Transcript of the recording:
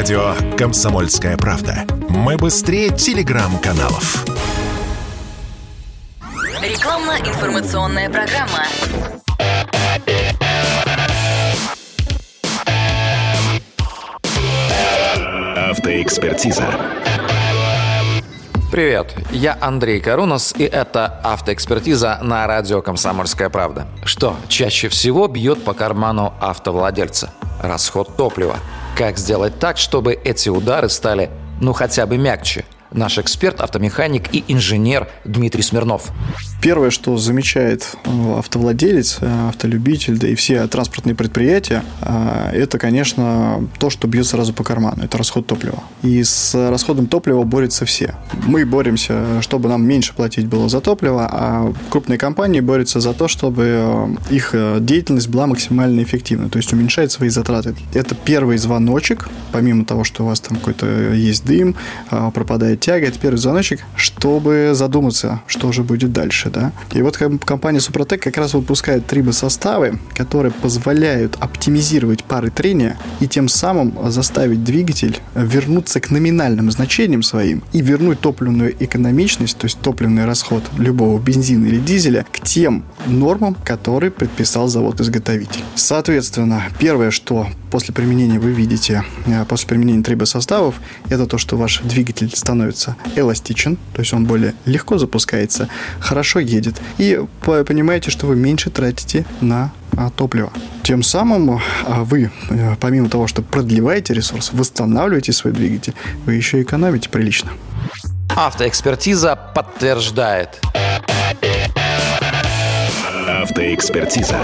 Радио «Комсомольская правда». Мы быстрее телеграм-каналов. Рекламно-информационная программа. Автоэкспертиза. Привет, я Андрей Карунос, и это автоэкспертиза на радио «Комсомольская правда». Что чаще всего бьет по карману автовладельца? Расход топлива. Как сделать так, чтобы эти удары стали, ну, хотя бы мягче – наш эксперт, автомеханик и инженер Дмитрий Смирнов. Первое, что замечает э, автовладелец, э, автолюбитель, да и все транспортные предприятия, э, это, конечно, то, что бьет сразу по карману. Это расход топлива. И с расходом топлива борются все. Мы боремся, чтобы нам меньше платить было за топливо, а крупные компании борются за то, чтобы их деятельность была максимально эффективна, то есть уменьшать свои затраты. Это первый звоночек, помимо того, что у вас там какой-то есть дым, пропадает тяга, это первый звоночек, чтобы задуматься, что же будет дальше, да. И вот компания Супротек как раз выпускает трибосоставы, которые позволяют оптимизировать пары трения и тем самым заставить двигатель вернуться к номинальным значениям своим и вернуть топливную экономичность, то есть топливный расход любого бензина или дизеля к тем нормам, которые предписал завод-изготовитель. Соответственно, первое, что после применения вы видите, э, после применения трибосоставов, это то, что ваш двигатель становится эластичен, то есть он более легко запускается, хорошо едет, и понимаете, что вы меньше тратите на а, топливо. Тем самым а, вы, э, помимо того, что продлеваете ресурс, восстанавливаете свой двигатель, вы еще экономите прилично. Автоэкспертиза подтверждает. Автоэкспертиза.